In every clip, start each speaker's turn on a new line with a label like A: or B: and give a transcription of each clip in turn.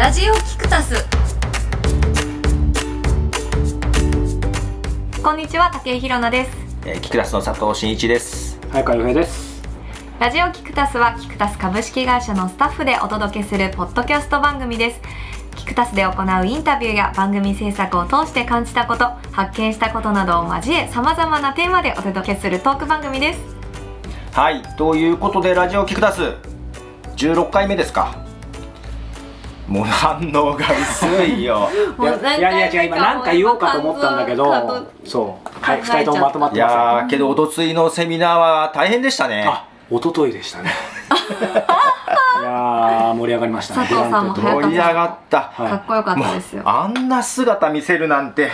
A: ラジオキクタスこんにちは竹井ひろなです
B: えーキクラスの佐藤真一です。
C: 早川洋平です。
A: ラジオキクタスはキクタス株式会社のスタッフでお届けするポッドキャスト番組ですキクタスで行うインタビューや番組制作を通して感じたこと発見したことなどを交えさまざまなテーマでお届けするトーク番組です
B: はい、ということでラジオキクタス16回目ですか。もう反応が薄いよ。
C: いやいやいや違う今なんか言おうかと思ったんだけど、そうはい
A: 考えちゃった
C: 二人ともまとまっ
B: い
C: てますよ。
B: やーけどおとついのセミナーは大変でしたね。
C: あ一昨日でしたね。いやー盛り上がりましたね。
A: 佐藤さんも
B: 盛り上がった。
C: はい
A: かっこよかったですよ
B: あんな姿見せるなんて。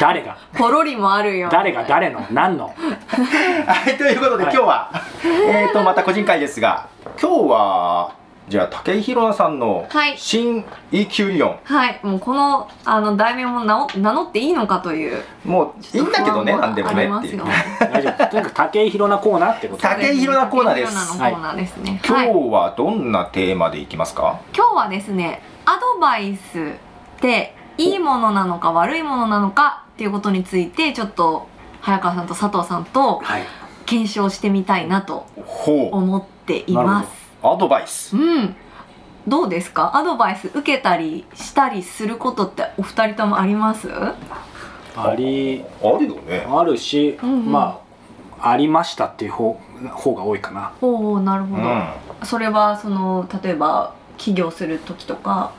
C: 誰が？
A: ポロリもあるよ
C: 誰が？誰の？何の？
B: はい、ということで今
C: はい
B: 日は、えーとまた個人会ですが、今日はじゃあ武井宏奈さんの
A: はい
B: 新 EQ 理論。
A: はいもうこのあの題名も名を名乗っていいのかという
B: もういいんだけどね、なんでもねっていう
A: ありますよ。
C: 大丈夫。とにかく武井宏奈コーナーってこと。
B: 武井宏奈コーナーです
A: 武井宏奈のコーナーですね、
B: 今
A: はい
B: 日はどんなテーマでいきますか、
A: 今日はですねアドバイスっていいものなのか悪いものなのかっていうことについてちょっと早川さんと佐藤さんと
C: はい。
A: 検証してみたいなと思っています
B: アドバイス。
A: うん。どうですか？アドバイス受けたりしたりすることってお二人ともあります？
C: あり。
B: あるよね。
C: あるし、
A: うんうん。
C: まあありましたっていう方方が多いかな。
A: おおなるほど、
B: うん。
A: それはその例えば起業する時とか？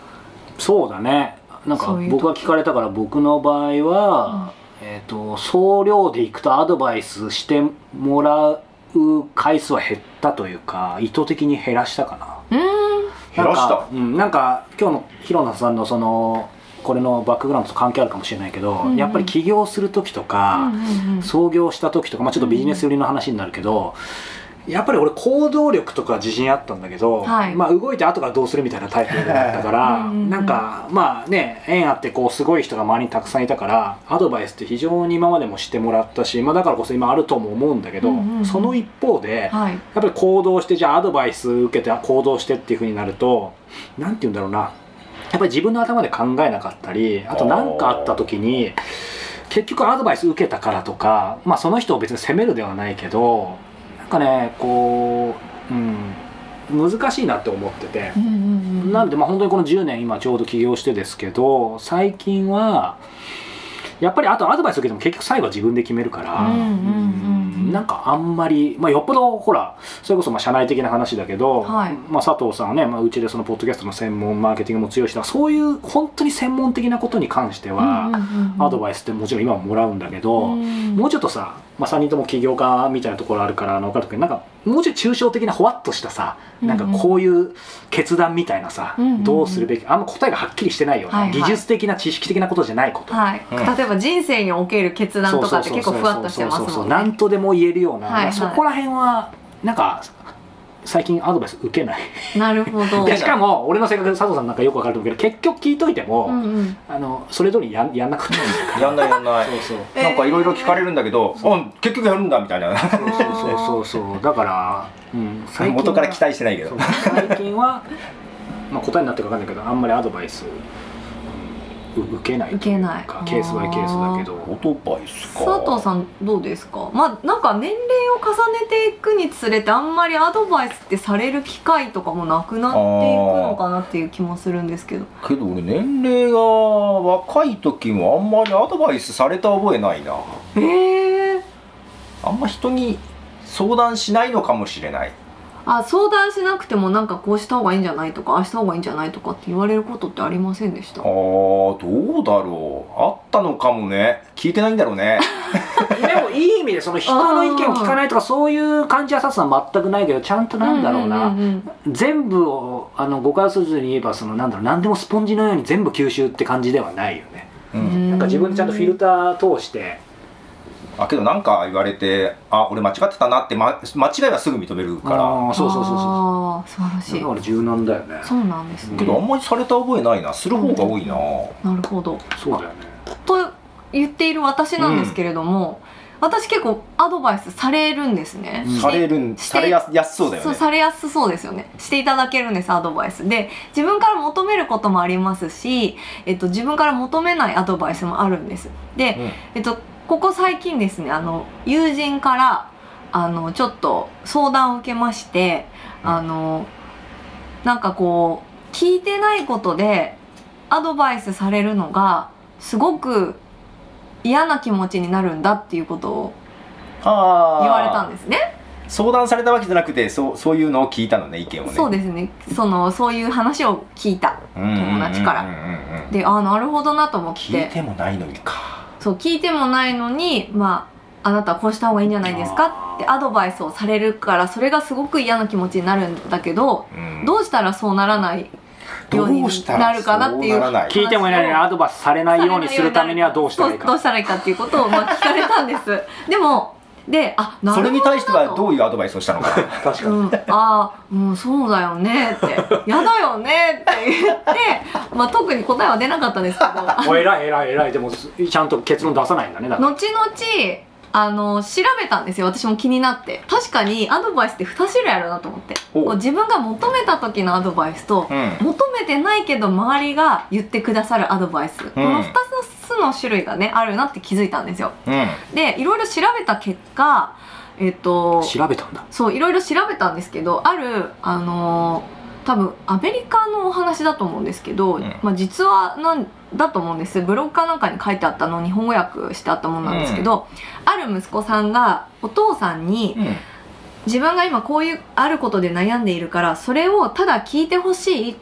C: そうだね。なんか僕が聞かれたから僕の場合は、えっ、と総量でいくとアドバイスしてもらう回数は減ったというか意図的に減らしたかな。
B: 減らした？
C: なんか,、うん、なんか今日の広野さんのそのこれのバックグラウンドと関係あるかもしれないけど、
A: うんうん。
C: やっぱり起業する時とか、
A: うんうんうん。
C: 創業した時とか、まあ、ちょっとビジネス寄りの話になるけど、やっぱり俺行動力とか自信あったんだけど、
A: はい。
C: まあ動いて後からどうするみたいなタイプだったからなんかまあね縁あってこうすごい人が周りにたくさんいたからアドバイスって非常に今までもしてもらったし、まあ、だからこそ今あるとも思うんだけど、
A: うんうんうん。
C: その一方で、
A: はい。
C: やっぱり行動してじゃあアドバイス受けて行動してっていうふうになるとなんて言うんだろうな。やっぱり自分の頭で考えなかったりあと何かあった時に結局アドバイス受けたからとか、まあ、その人を別に責めるではないけどなんかねこう、うん、難しいなって思ってて。なんでまあ本当にこの10年今ちょうど起業してですけど最近はやっぱりあとアドバイス受けても結局最後は自分で決めるから、なんかあんまり、まあ、よっぽどほらそれこそまあ社内的な話だけど、
A: はい。
C: まあ、佐藤さんはね、まあ、うちでそのポッドキャストの専門マーケティングも強いしそういう本当に専門的なことに関しては、アドバイスってもちろん今ももらうんだけど、もうちょっとさ、まあ、3人とも起業家みたいなところあるから分かるけどなんかもうちょい抽象的なほわっとしたさ、なんかこういう決断みたいなさ、
A: うんうんうん。
C: どうするべきあんま答えがはっきりしてないような、
A: はいはい。
C: 技術的な知識的なことじゃないこと。
A: はい、
B: うん。
A: 例えば人生における決断とかって結構ふわっとしてますもんね。
C: 何とでも言えるような、
A: はいはい。
C: そこら辺はなんか最近アドバイス受けない。
A: なるほど。
C: しかも俺の性格佐藤さんなんかよくわかると思うけど結局聞いといても、
A: うんうん。
C: あのそれ通りやんやんなくてもいい
B: やんないやんない。
C: そうそう。
A: え ー
B: なんかいろいろ聞かれるんだけど、あ結局やるんだみたいな。
C: そうそうそうそう。だから、うん、最近は
B: 元から期待してないけど。
C: 最近は、まあ、答えになってるか分かんないけどあんまりアドバイス、うんう受けない
A: 受けない。
C: ケースバイケースだけど。
B: オー。トバイスか
A: 佐藤さんどうですか？まあなんか年齢を重ねていくにつれてあんまりアドバイスってされる機会とかもなくなっていくのかなっていう気もするんですけど。
B: けど俺年齢が若い時もあんまりアドバイスされた覚えないな。
A: へえ
B: あんま人に相談しないのかもしれない
A: あ相談しなくてもなんかこうした方がいいんじゃないとかああした方がいいんじゃないとかって言われることってありませんでした？
B: あーどうだろう。あったのかもね。聞いてないんだろうね。
C: でもいい意味でその人の意見を聞かないとかそういう感じはささん全くないけどちゃんとなんだろうな、
A: んんうん
C: 全部をあの誤解をせずに言えばそのなんだろう何でもスポンジのように全部吸収って感じではないよね。
B: う
A: うんん。
C: なんか自分でちゃんとフィルター通して
B: あけどなんか言われてあ俺間違ってたなって、ま、間違いはすぐ認めるから。
C: そうそうそうそう。
A: 素晴らしい。
C: だから柔軟だよね。
A: そうなんですね。
B: けどあんまりされた覚えないな。する方が多いな、
A: なるほど。
C: そうだよね。
A: と言っている私なんですけれども、私結構アドバイスされるんですね、
C: うん。
B: されるんされやすやすそうだよ
A: そう
B: ね
A: されやすそうですよね。していただけるんですアドバイス。で自分から求めることもありますし、えっと、自分から求めないアドバイスもあるんです。で、
B: うん。
A: えっと、ここ最近ですねあの友人からあのちょっと相談を受けましてあのなんかこう聞いてないことでアドバイスされるのがすごく嫌な気持ちになるんだっていうことを言われたんですね。
B: 相談されたわけじゃなくてそうそういうのを聞いたのね意見をね。
A: そうですね。そのそういう話を聞いた友達から。でああなるほどなと思っ
B: 聞い
A: て
B: てもないのにか
A: そう聞いてもないのにまああなたはこうした方がいいんじゃないですかってアドバイスをされるからそれがすごく嫌な気持ちになるんだけど
B: うん。
A: どうしたらそうならないように
B: どうしたら
A: なるかなっていう
B: そうならない？
C: 聞いてもいないのにアドバイスされないようにするためにはどうしたらいいか。
A: どうしたらいいかっていうことをまあ聞かれたんです。でもであなるほど
B: それに対してはどう
A: う
B: いうアドバイスをしたのか。な
C: 確かに、
A: うん、ああ、うん、そうだよねって「やだよね」って言って、まあ、特に答えは出なかったんですけど。
C: お偉い偉い偉い。でもちゃんと結論出さないんだねだから。
A: 後々あの調べたんですよ。私も気になって。確かにアドバイスって2種類あるなと思って。
B: お
A: こう自分が求めた時のアドバイスと、
B: うん。
A: 求めてないけど周りが言ってくださるアドバイス、この2つの種類がねあるなって気づいたんですよ。
B: うん。
A: でいろいろ調べた結果えっと
C: 調べたんだ。
A: そういろいろ調べたんですけどあるあのー多分アメリカのお話だと思うんですけど、
B: うん。
A: まあ、実話なんだと思うんです。ブログかなんかに書いてあったのを日本語訳してあったものなんですけど、ある息子さんがお父さんに
B: うん。
A: 自分が今こういうあることで悩んでいるからそれをただ聞いてほしいっ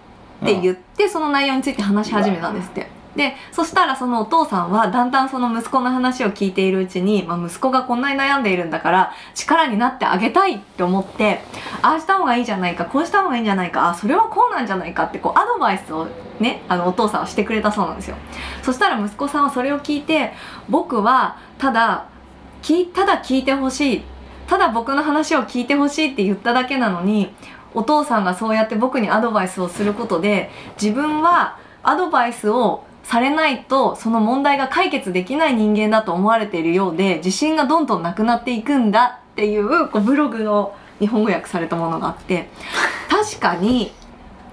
A: て言って、その内容について話し始めたんですって。でそしたらそのお父さんはだんだんその息子の話を聞いているうちに、まあ、息子がこんなに悩んでいるんだから力になってあげたいって思ってああした方がいいじゃないかこうした方がいいんじゃないかあそれはこうなんじゃないかってこうアドバイスをねあのお父さんはしてくれたそうなんですよ。そしたら息子さんはそれを聞いて僕はただ聞いただ聞いてほしいただ僕の話を聞いてほしいって言っただけなのにお父さんがそうやって僕にアドバイスをすることで自分はアドバイスをされないとその問題が解決できない人間だと思われているようで自信がどんどんなくなっていくんだっていうこうブログの日本語訳されたものがあって確かに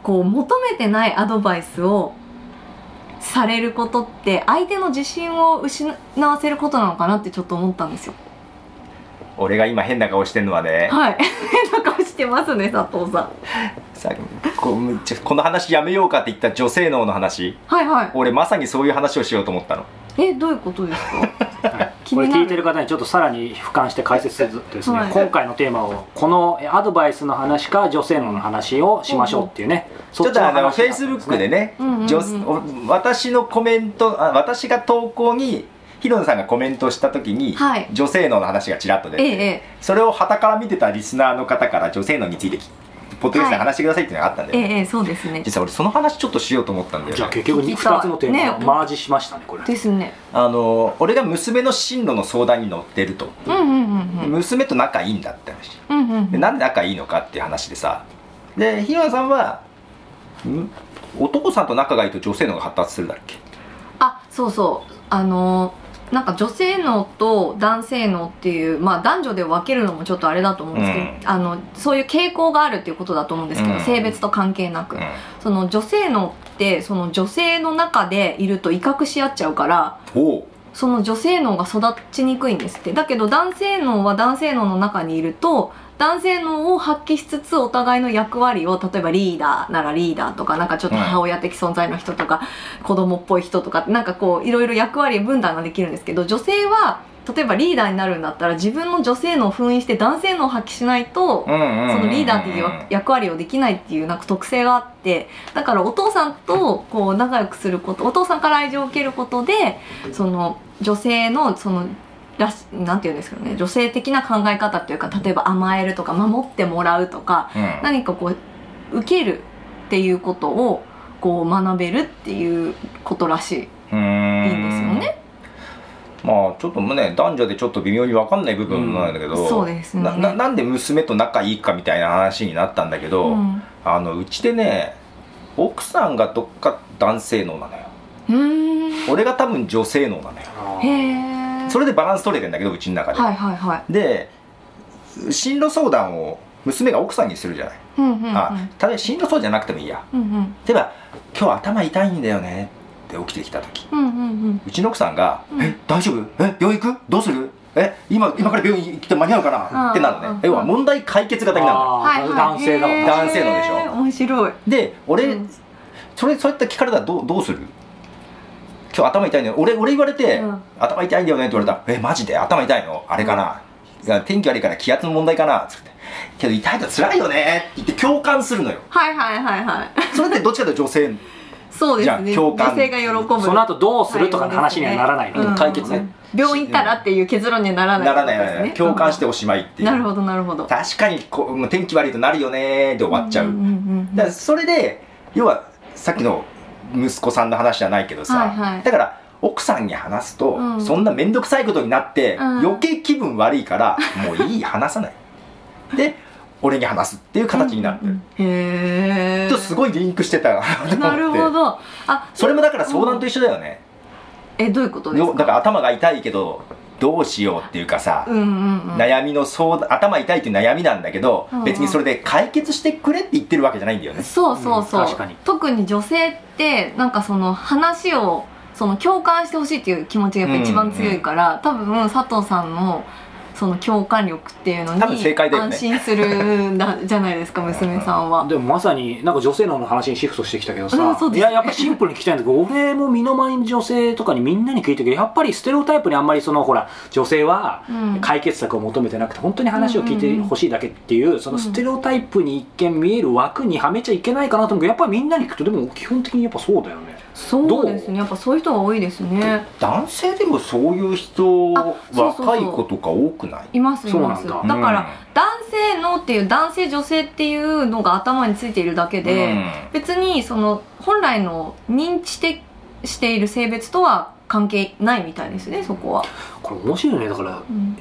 A: こう求めてないアドバイスをされることって相手の自信を失わせることなのかなってちょっと思ったんですよ。
B: 俺が今変な顔してんのはね
A: はい。変な顔してますね、佐藤さん。
B: さこうちょこの話やめようかって言った女性脳の話。
A: はいはい。
B: 俺まさにそういう話をしようと思ったの。
A: え、どういうことですか？
C: これ聞いてる方にちょっとさらに俯瞰して解説するとですね、
A: はい。
C: 今回のテーマをこのえアドバイスの話か女性の話をしましょうっていうね、
B: ちょっとあのフェイスブックでね
A: うんうんうん
B: 私のコメントあ私が投稿にヒロノさんがコメントした時に、
A: はい
B: 女性脳の話がちらっと出て、
A: ええ、ええ。
B: それを傍から見てたリスナーの方から女性脳についてきポッドキャストで話してくださいっていうのがあったんだよね、
A: ええ、ええ、そうですね。
B: 実は俺その話ちょっとしようと思ったんだよね
C: じゃあ結局
A: 聞きたい
C: 2つのテーマ
A: ね
C: をマージしましたねこれ
A: ですね。
B: あの俺が娘の進路の相談に乗ってると、
A: うんうんうんうん。
B: 娘と仲いいんだって話
A: うんうんうん。
B: でなんで仲いいのかっていう話でさでひなさんはん？男さんと仲がいいと女性のが発達するだっけ？
A: あ、そうそう。あのーなんか女性脳と男性脳っていう、まあ男女で分けるのもちょっとあれだと思うんですけど、
B: うん。
A: あの、そういう傾向があるっていうことだと思うんですけど、
B: うん。
A: 性別と関係なく。
B: うん。
A: その女性脳って、その女性の中でいると威嚇し合っちゃうから、その女性脳が育ちにくいんですって。だけど男性脳は男性脳の中にいると男性脳を発揮しつつお互いの役割を例えばリーダーならリーダーとかなんかちょっと母親的存在の人とか、子供っぽい人とかなんかこういろいろ役割分担ができるんですけど女性は例えばリーダーになるんだったら自分の女性脳を封印して男性脳を発揮しないと、
B: うんうんうんうん。
A: そのリーダーっていう役割をできないっていうなんか特性があってだからお父さんとこう仲良くすることお父さんから愛情を受けることでその女性のそのらしなんていうんですかね女性的な考え方っていうか例えば甘えるとか守ってもらうとか
B: うん。
A: 何かこう受けるっていうことをこう学べるっていうことらしい。いいんですよね。
B: まあちょっとね男女でちょっと微妙に分かんない部分なんだけど、
A: うん。そうですね。
B: なななんで娘と仲いいかみたいな話になったんだけど、
A: うん。
B: あのうちでね奥さんがどっか男性脳なのよ。俺が多分女性脳なのよ。
A: へえ
B: それでバランス取れてんだけどうちの中で、
A: はいはいはい。
B: で進路相談を娘が奥さんにするじゃない、
A: うんうんうん。
B: あただ進路相談じゃなくてもいいや。
A: うんうん。
B: 例えば「今日頭痛いんだよね」って起きてきた時。
A: うんうんうん。
B: うちの奥さんが「
A: うん。
B: え大丈夫？え病院行く？どうする？え今今から病院行って間に合うかな?」
A: うん
B: ってなるの
A: うん
B: ね要は問題解決型になるの。よ
C: あーそれ男性だもん
A: へー
C: ね
B: 男性のでしょ。
A: 面白い。
B: で俺、
A: うん。
B: それそうやって聞かれたらどうどうする？今日頭痛いんだよ。俺俺言われて、
A: うん。
B: 頭痛いんだよねって言われた。ら「えマジで？頭痛いの？あれかな、いや天気悪いから気圧の問題かな」つって「けど痛いと辛いよね」って言って共感するのよ。
A: はいはいはいはい。
B: それってどっちかというと女性。じゃ
A: そうですね。
B: あ共感。
A: 女性が喜ぶ。
C: その後どうするとかの話にはならないの、
A: うん
B: 解決ね。
A: 病院行ったらっていう結論にはならない
B: ならないならない。共感しておしまいっていう。
A: なるほどなるほど。
B: 確かにこう天気悪いとなるよねで終わっちゃう、
A: んんうん。
B: だからそれで要はさっきの息子さんの話じゃないけどさ、
A: はいはい。
B: だから奥さんに話すと、
A: うん。
B: そんな面倒くさいことになって、
A: うん。
B: 余計気分悪いからもういい話さない。で俺に話すっていう形になる、
A: うん。うんへえ
B: とすごいリンクしてたな
A: るほど。あ
B: それもだから相談と一緒だよね、
A: えどういうことですか？
B: よだから頭が痛いけどどうしようっていうかさ、
A: うんうんうん。
B: 悩みの相談頭痛いっていう悩みなんだけど、
A: うんうん。
B: 別にそれで解決してくれって言ってるわけじゃないんだよね。
A: そうそうそう、
C: うん確かに。
A: 特に女性ってなんかその話をその共感してほしいっていう気持ちがやっぱ一番強いから、多分佐藤さんのその共感力っていうの
B: 多分正
A: に安心するんだ じゃないですか娘さんは。
C: でもまさになんか女性の話にシフトしてきたけどさ、
A: うんそうですね。
C: いややっぱシンプルに聞きたいんだけど俺も身の回りの女性とかにみんなに聞いてるけどやっぱりステレオタイプにあんまりそのほら女性は
A: うん。
C: 解決策を求めてなくて本当に話を聞いてほしいだけっていうそのステレオタイプに一見見える枠にはめちゃいけないかなと思うけどやっぱりみんなに聞くとでも基本的にやっぱそうだよね
A: そうですね。やっぱそういう人が多いですね。
B: 男性でもそういう人
A: あそうそうそう。
B: 若い子とか多くない？
A: いますいます。
C: そうなん
A: だ。から、
B: うん。
A: 男性のっていう男性女性っていうのが頭についているだけで、
B: うん。
A: 別にその本来の認知てしている性別とは関係ないみたいですねそこは、
C: これ面白いね。だから
A: うん。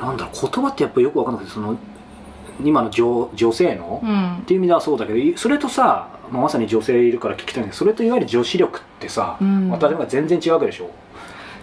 C: なんだろう言葉ってやっぱよく分かんなくてその今の女女性の、っ
A: うん。
C: ていう意味ではそうだけどそれとさ、まあ、まさに女性いるから聞きたいんだけどそれといわゆる女子力ってさ、
A: うん。
C: またでも全然違うわけでしょ？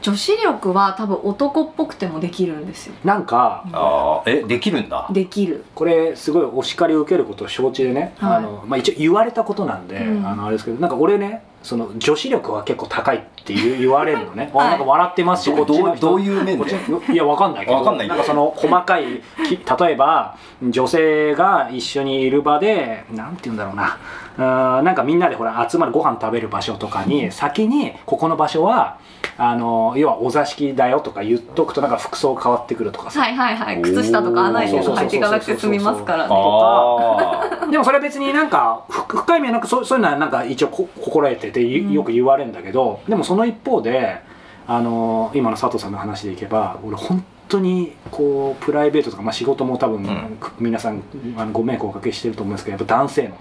A: 女子力は多分男っぽくてもできるんですよ。
C: なんか
B: ああえできるんだ？
A: できる。
C: これすごいお叱りを受けることを承知でね、
A: はい。
C: あのまあ、一応言われたことなんで、
A: うん。
C: あのあれですけどなんか俺ねその女子力は結構高いって言う 言われるのね、
A: はい。
C: あなんか笑ってますし
B: どうどういう面で？
C: のいやわかんないけど。
B: わかんない
C: んかその細かいき例えば女性が一緒にいる場でなんて言うんだろうなうなんかみんなでほら集まるご飯食べる場所とかに先にここの場所はあの要はお座敷だよとか言っとくとなんか服装変わってくるとかさ。
A: はいはいはい。靴下とか穴入れとか入っていかなくて済みますからね。
B: あ
C: でもそれは別になんかふ深い意味はなんかそうそういうのはなんか一応こ心得ててよく言われるんだけど、でもその一方であの今の佐藤さんの話でいけば俺本当にこうプライベートとか、まあ、仕事も多分、
B: ん。
C: 皆さんあのご迷惑をおかけしてると思うんですけどやっぱ男性の、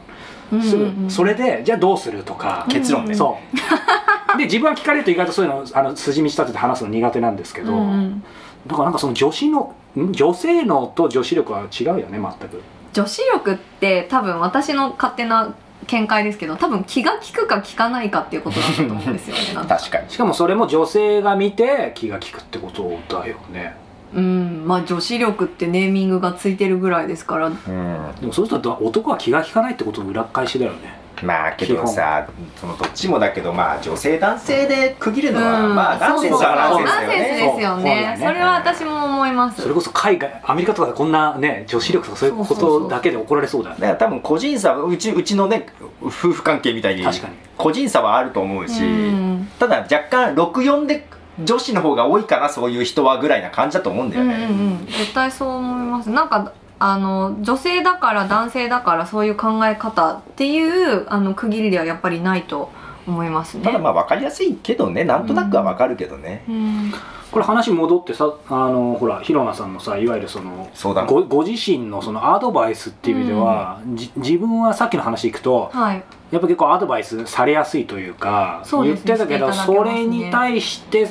A: うん
C: すぐ
A: うん。うん
C: それでじゃあどうするとか、
B: 結論ね。
C: そう。で自分は聞かれると意外とそういうのあの筋道立てて話すの苦手なんですけど、
A: うんうん。
C: だからなんかその女子のん？女性能と女子力は違うよね全く。
A: 女子力って多分私の勝手な見解ですけど多分気が利くか利かないかっていうことだと思うんですよね
B: 確かに。
C: しかもそれも女性が見て気が利くってことだよね
A: うん。まあ女子力ってネーミングがついてるぐらいですから。
B: うん。
C: でもそうすると男は気が利かないってことの裏返しだよね。
B: まあけどさそのどっちもだけどまあ女性男性で区切るのは、
A: うん。
B: まあナンセンスはナンセンスだよ
A: ナンセンス
B: ね
A: ですよ
C: ね。
A: ねそれは私も思います。
C: それこそ海外アメリカとかでこんなね女子力とかそういうことだけで怒られそうだよね。
B: だから多分個人差はうちうちのね夫婦関係みたいに
C: 確かに。
B: 個人差はあると思うし、
A: うん。
B: ただ若干64で女子の方が多いかなそういう人はぐらいな感じだと思うんだよ
A: うんうんう
B: ね、
A: ん絶対そう思います。なんかあの女性だから男性だからそういう考え方っていうあの区切りではやっぱりないと思いますね。
B: ただまあ分かりやすいけどねなんとなくは分かるけどね、
A: うん。
C: これ話戻ってさあのほら広菜さんのさいわゆるそのごご自身のそのアドバイスっていう意味では、じ自分はさっきの話いくと
A: はい。
C: やっぱ結構アドバイスされやすいというか
A: そうですね
C: 言ってたけど
A: ね。
C: れに対して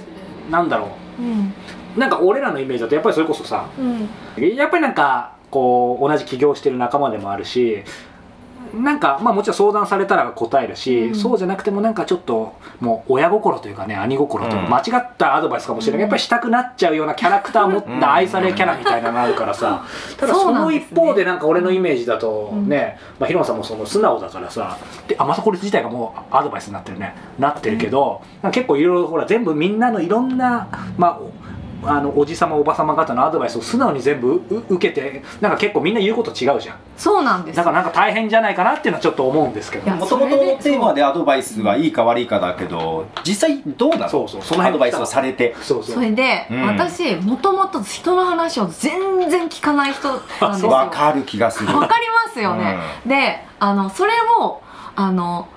C: なんだろ
A: う。ん。
C: うなんか俺らのイメージだとやっぱりそれこそさ
A: うん。
C: やっぱりなんかこう同じ起業してる仲間でもあるしなんかまあもちろん相談されたら答えるし、
A: うん。
C: そうじゃなくてもなんかちょっともう親心というかね兄心と
B: うん。
C: 間違ったアドバイスかもしれない、やっぱりしたくなっちゃうようなキャラクターを持った愛されキャラみたいなのがあるからさ、ただ
A: そ
C: の一方でなんか俺のイメージだと
A: うん。
C: ね、まあ、ヒロさんもその素直だからさであまたこれ自体がもうアドバイスになってるねなってるけど、結構いろいろほら全部みんなのいろんなまああのおじさまおばさま方のアドバイスを素直に全部う受けてなんか結構みんな言うこと違うじゃん。
A: そうなんです。
C: だからなんか大変じゃないかなっていうのはちょっと思うんですけど。
B: もともとのテーマでアドバイスはいいか悪いかだけど実際どうなの？
C: そうそうその辺
B: アドバイスをされて。
C: そうそう。
A: それで、
B: うん。
A: 私もともと人の話を全然聞かない人なんですよ。
B: わかる気がする
A: わかりますよね、であのそれをあの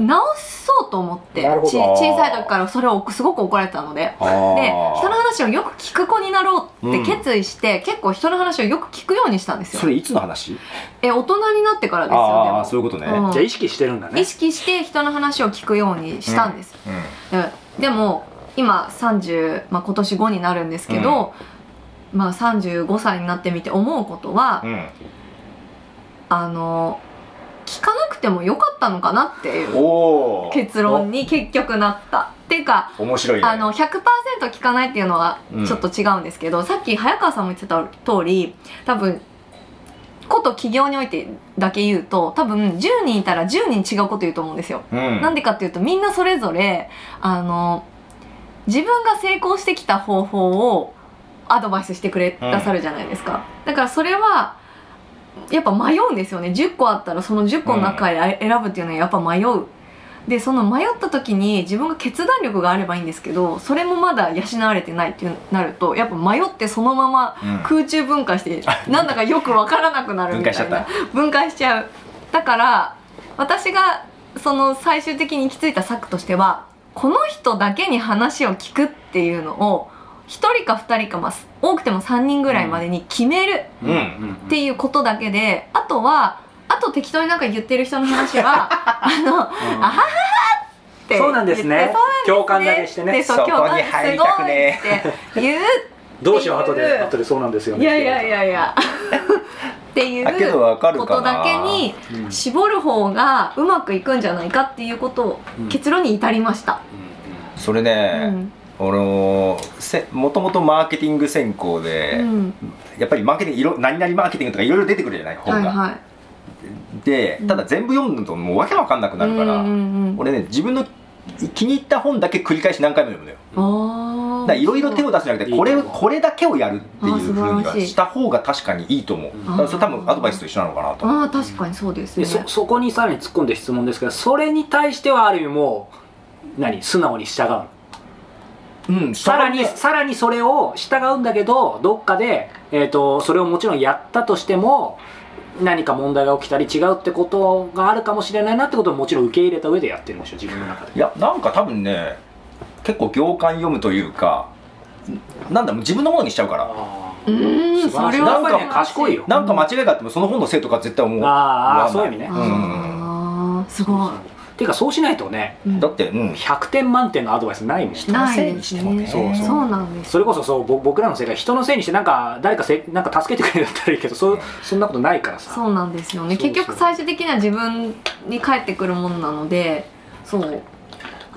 A: 直そうと思ってち小さい時からそれをすごく怒られてたので。で人の話をよく聞く子になろうって決意して、結構人の話をよく聞くようにしたんですよ。
B: それいつの話？
A: え大人になってからですよで
B: ああ
A: も。
B: そういうことね、
A: うん。
C: じゃあ意識してるんだね。
A: 意識して人の話を聞くようにしたんです、
B: うん。
A: ででも今30、まあ、今年5になるんですけど、まあ、35歳になってみて思うことは、
B: うん。
A: あの聞かなくてもよかったのかなっていう結論に結局なった。っていうか
B: 面白いね。
A: あの100%聞かないっていうのは
B: うん。
A: ちょっと違うんですけど、さっき早川さんも言ってた通り多分こと企業においてだけ言うと多分10人いたら10人違うこと言うと思うんですよ。
B: うん。
A: なんでかっていうとみんなそれぞれあの自分が成功してきた方法をアドバイスしてくれ
B: うん。
A: なさるじゃないですか、だからそれはやっぱ迷うんですよね。10個あったらその10個の中で選ぶっていうのはやっぱ迷う。でその迷った時に自分が決断力があればいいんですけどそれもまだ養われてないっていうなるとやっぱ迷ってそのまま
B: うん。
A: 空中分解してなんだかよくわからなくなるみたいな。
B: 分解しちゃっ
A: 分解しちゃう。だから私がその最終的に行き着いた策としてはこの人だけに話を聞くっていうのを1人か2人か、まあ、多くても3人ぐらいまでに決める
B: うん。
A: っていうことだけであとはあと適当になんか言ってる人の話は あのあはははって
C: そうなんですね。共感だけしてね。
A: でそう
B: そこに
A: 共感すごいって言う
C: どうしよう後で。後でそうなんですよね。
A: いやいやいやいや。っていうことだけに
C: うん。
A: 絞る方がうまくいくんじゃないかっていうことを
C: うん。
A: 結論に至りました、
B: それ
A: う
B: ね、
A: ん
B: 俺もせもともとマーケティング専攻で、
A: うん。
B: やっぱりマーケティングいろ何々マーケティングとかいろいろ出てくるじゃない本が、
A: はいはい。
B: でただ全部読むともうわけわかんなくなるから、
A: うんうんうん
B: 俺ね自分の気に入った本だけ繰り返し何回も読むのよ。
A: あ
B: だからいろいろ手を出すんじゃなくてこれこれだけをやるっていう
A: あ
B: ふうにはした方が確かにいいと思う。だからそれ多分アドバイスと一緒なのかなと。
A: ああ確かにそうですね。
C: でそそこにさらに突っ込んで質問ですけどそれに対してはある意味もう何素直に従うの？
B: うん
C: さらにさらにそれを従うんだけどどっかで、えー、とそれをもちろんやったとしても何か問題が起きたり違うってことがあるかもしれないなってことをもちろん受け入れた上でやってるんでしょ自分の中で。
B: いやなんか多分ね結構行間読むというかなんだもう自分のものにしちゃうから。
C: あ
A: うーんそれは
C: なんかね賢いよ。
B: なんか間違いがあってもその本のせいとか絶対思う。
C: あー
B: 思わない。
C: そういう意味ね。
A: ああすごい
C: ていうかそうしないとね
A: うん。
B: だってうん。
C: 100点満点のアドバイスないもん。
A: ない
B: せいにしてもね。
A: ね
C: そう。そう
A: なんです。
C: それこそそうぼ僕らの世界人のせいにしてなんか誰かせなんか助けてくれるんだったらいいけどそうそんなことないからさ。
A: そうなんですよね。結局最終的には自分に返ってくるものなのでそう。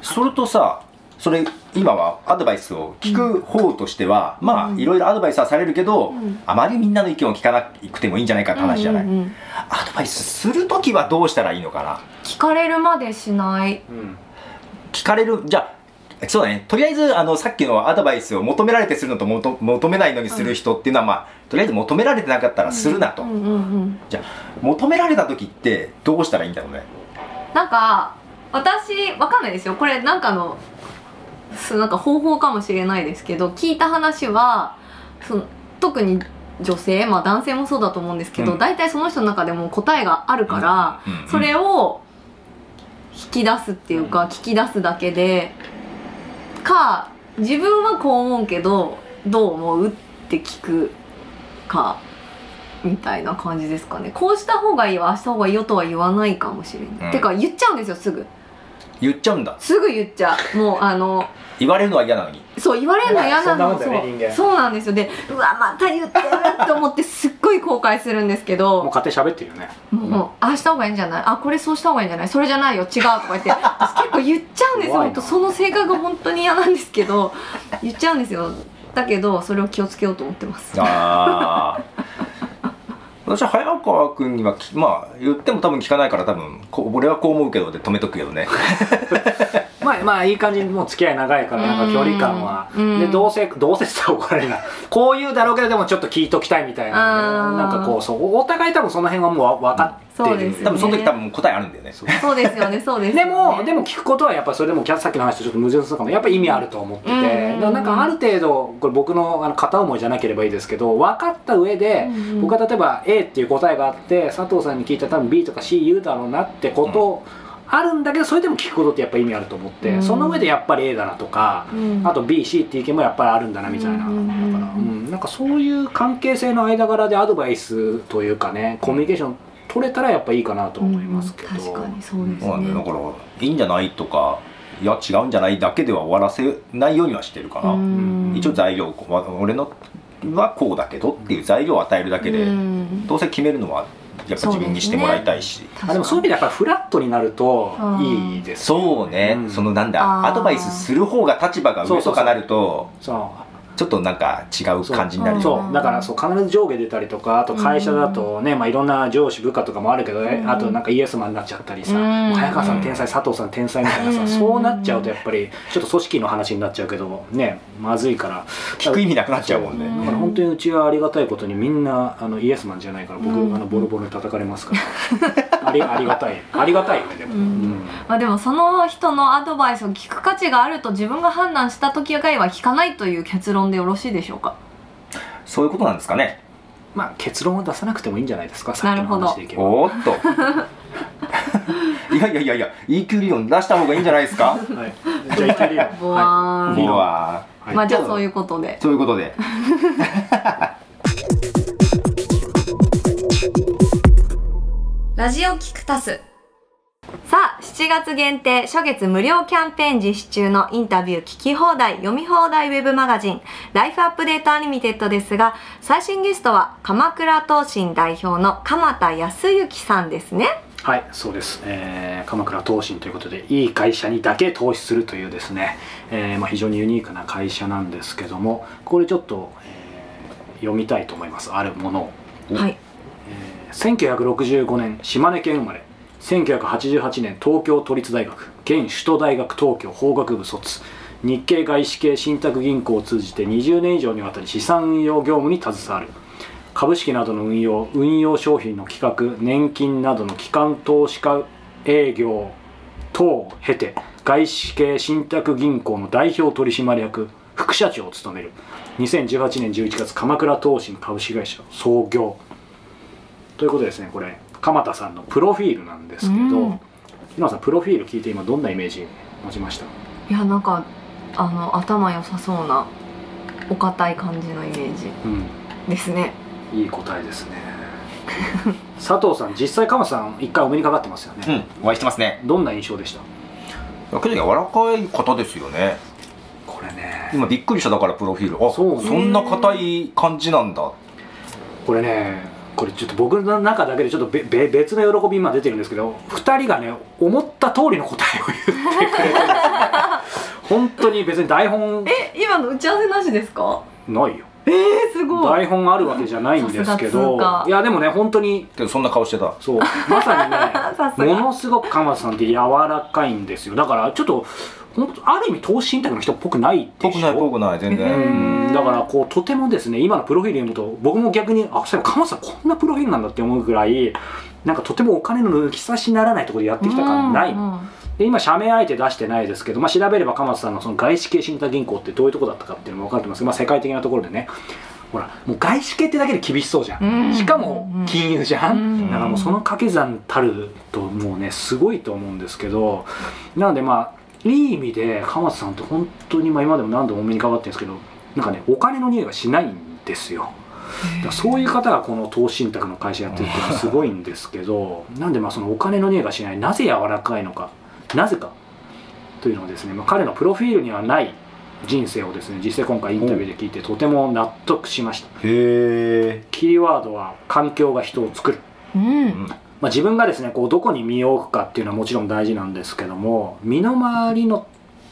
B: それとさそれ今はアドバイスを聞く方としては、ま
A: うん。
B: あいろいろアドバイスはされるけど、
A: うん。
B: あまりみんなの意見を聞かなくてもいいんじゃないかって話じゃない、
A: うんうんうん。
B: アドバイスする時はどうしたらいいのかな？
A: 聞かれるまでしない。
C: うん。
B: 聞かれるじゃあそうだね。とりあえずあのさっきのアドバイスを求められてするのともと求めないのにする人っていうのは、まあとりあえず求められてなかったらするなと、じゃあ求められた時ってどうしたらいいんだろうね？
A: なんか私わかんないですよ。これなんかのすなんか方法かもしれないですけど聞いた話はその特に女性まあ男性もそうだと思うんですけど、
B: うん。
A: 大体その人の中でも答えがあるから、それを引き出すっていうか、聞き出すだけでか自分はこう思うけどどう思うって聞くかみたいな感じですかね。こうした方がいいよああした方がいいよとは言わないかもしれない、
B: うん。
A: てか言っちゃうんですよすぐ
B: 言っちゃうんだ。
A: すぐ言っちゃう。もうあの
B: 言われるのは嫌なのに。
A: そう言われるの嫌なの。
C: そんなもんだよね
A: そう
C: 人間。
A: そうなんですよ。でうわまた言ってるって思ってすっごい後後悔するんですけ
C: もう
A: ど
C: 勝手に喋ってるよね。
A: もうああした方がいいんじゃない？あこれそうした方がいいんじゃない？それじゃないよ。違うとか言って私結構言っちゃうんです本当その性格が本当に嫌なんですけど言っちゃうんですよ。だけどそれを気をつけようと思ってます。
B: ああ私は早川君にはまあ言っても多分聞かないから多分こ俺はこう思うけどで止めとくけどね。
C: まあまあいい感じにもう付き合い長いからなんか距離感は。
A: うん。
C: でどうせどうせって言ったら怒られるな。こう言うだろうけどでもちょっと聞いときたいみたいななんかこうそうお互い多分その辺はもう分かってる
A: そうですよ
B: 多分その時多分答えあるんだよね。
A: そう。ですよねそうですよね。
C: でも、でも聞くことはやっぱりそれでもさっきの話とちょっと矛盾するかもやっぱり意味あると思ってて、
A: うん。
C: なんかある程度これ僕のあの片思いじゃなければいいですけど分かった上で、
A: うんうん
C: 僕は例えば A っていう答えがあって佐藤さんに聞いたら多分 B とか C 言うだろうなってこと、あるんだけどそれでも聞くことってやっぱ意味あると思って、
A: うん。
C: その上でやっぱり A だなとか、
A: うん。
C: あと BC っていう意見もやっぱりあるんだなみたいな、だから、うん、なんかそういう関係性の間柄でアドバイスというかねコミュニケーション取れたらやっぱいいかなと思いますけど、
A: うん確かにそうです
B: そうなんだからいいんじゃないとかいや違うんじゃないだけでは終わらせないようにはしてるかな、
A: うん。
B: 一応材料わ俺のはこうだけどっていう材料を与えるだけで、
A: うん。
B: どうせ決めるのはやっぱ自分にしてもらいたいし。
C: あでもそういう意味でやっぱりフラットになるといいですよ
B: そうね、
C: うん。
B: そのなんだアドバイスする方が立場が上とかなると。
C: そう
B: ちょっとなんか違う感じになる
C: そうだからそう必ず上下出たりとかあと会社だとね、まあ、いろんな上司部下とかもあるけどね、
A: うん。
C: あとなんかイエスマンになっちゃったりさ、早川さん天才佐藤さん天才みたいなさ、
A: うん。
C: そうなっちゃうとやっぱりちょっと組織の話になっちゃうけどねまずいから。
B: 聞く意味なくなっちゃうもんね。
C: だから本当にうちはありがたいことにみんなあのイエスマンじゃないから僕、
A: うん。
C: あのボロボロに叩かれますから。ありありがたい。ありがたいよねでも、
A: うん。
C: うん
A: まあでもその人のアドバイスを聞く価値があると自分が判断した時以外は聞かないという結論でよろしいでしょうか？
B: そういうことなんですかね。
C: まあ結論は出さなくてもいいんじゃないですかさっきの
A: なるほど。
C: 話でいけば
B: おーっと。いやいやいやいや EQ 理論出した方がいいんじゃないですか？
C: はい、じゃあいけるよ
A: ボワーン、
C: はい。
A: まあじゃあそういうことで。
B: そういうことで。
A: ラジオキクタスさあ7月限定初月無料キャンペーン実施中のインタビュー聞き放題読み放題ウェブマガジンライフアップデートアニメテッドですが最新ゲストは鎌倉東進代表の鎌田康之さんですね。
C: はいそうです、えー鎌倉投信ということでいい会社にだけ投資するというですね、えーまあ、非常にユニークな会社なんですけどもこれちょっと、えー読みたいと思います。あるものを、
B: お
A: はい。
C: えー1965年島根県生まれ1988年東京都立大学現首都大学東京法学部卒。日系外資系信託銀行を通じて20年以上にわたり資産運用業務に携わる。株式などの運用運用商品の企画年金などの機関投資家営業等を経て外資系信託銀行の代表取締役副社長を務める。2018年11月鎌倉東進株式会社創業。ということですねこれ。鎌田さんのプロフィールなんですけど、
A: うん。
C: 今さんプロフィール聞いて今どんなイメージ持ちました？
A: いやなんかあの頭良さそうなお堅い感じのイメージ
C: うん
A: ですね。
C: いい答えですね。佐藤さん実際鎌田さん一回お目にかかってますよね、
B: うん。お会いしてますね。
C: どんな印象でした？
B: けど柔らかい方ですよね。
C: これね。
B: 今びっくりしただからプロフィール。あ
C: そうね。
B: そんな硬い感じなんだ。
C: これねこれちょっと僕の中だけでちょっとべべ別の喜び今出てるんですけど2人がね思った通りの答えを言ってくれてるんですよね。本当に別に台本
A: え今の打ち合わせなしですか？
C: ないよ。
A: えー、すごい。
C: 台本あるわけじゃないんですけどいやでもね本当に
B: けどそんな顔してた。
C: そうまさに
A: さすが。
C: ねものすごく鎌田さんって柔らかいんですよ。だからちょっとある意味投資信託の人っぽくないでしょ？
B: ぽくないぽくない全
A: へ
B: 然
A: ー
C: うん。だからこうとてもですね今のプロフィール読むと僕も逆にあそういえば鎌田さんこんなプロフィールなんだって思うぐらいなんかとてもお金の抜き差しならないところでやってきた感ない、
A: うんうん
C: で今社名あえて出してないですけど、まあ、調べれば鎌田さんのその外資系信託銀行ってどういうとこだったかっていうのも分かってます、まあ、世界的なところでね。ほらもう外資系ってだけで厳しそうじゃん、
A: うん。
C: しかも金融じゃん、
A: うん。
C: だからもうその掛け算たるともうねすごいと思うんですけど。なのでまあいい意味で鎌田さんって本当にまあ今でも何度もお目にかかってるんですけどなんかねお金の匂いがしないんですよ。だそういう方がこの投資信託の会社やってるっていうのはすごいんですけど なんでまあそのお金の匂いがしないなぜ柔らかいのかなぜか。というのをですね、まあ、彼のプロフィールにはない人生をですね実際今回インタビューで聞いてとても納得しました。
B: へえ
C: 昨キーワードは環境が人を作る、
A: うん
C: まあ、自分がですねこうどこに身を置くかっていうのはもちろん大事なんですけども身の回りの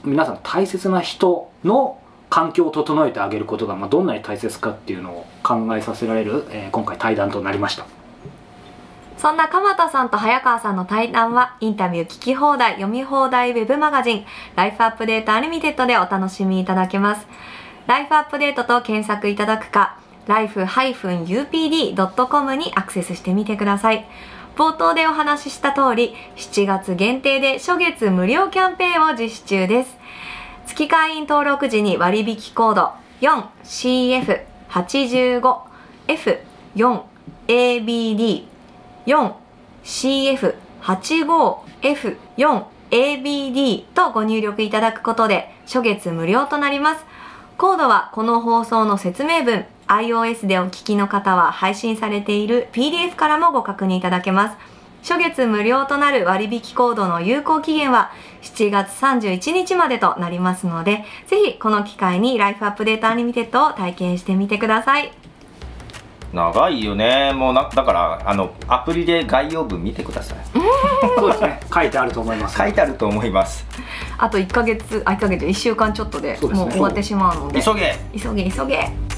C: 皆さん大切な人の環境を整えてあげることが、まあ、どんなに大切かっていうのを考えさせられる、えー今回対談となりました。
A: そんな鎌田さんと早川さんの対談はインタビュー聞き放題読み放題ウェブマガジンライフアップデートアニメテッドでお楽しみいただけます。ライフアップデートと検索いただくか life-upd.com にアクセスしてみてください。冒頭でお話しした通り7月限定で初月無料キャンペーンを実施中です。月会員登録時に割引コード 4CF85F4ABD 4CF85F4ABD とご入力いただくことで初月無料となります。コードはこの放送の説明文。iOS でお聞きの方は配信されている PDF からもご確認いただけます。初月無料となる割引コードの有効期限は7月31日までとなりますのでぜひこの機会にライフアップデートアニメテッドを体験してみてください。
B: 長いよね。もうなだからあのアプリで概要文見てください。
C: そうですね。書いてあると思います。
B: 書いてあると思います。
A: あと1ヶ月あ1ヶ月1週間ちょっとでもう終わってしまうので。
B: 急げ。
A: 急げ急げ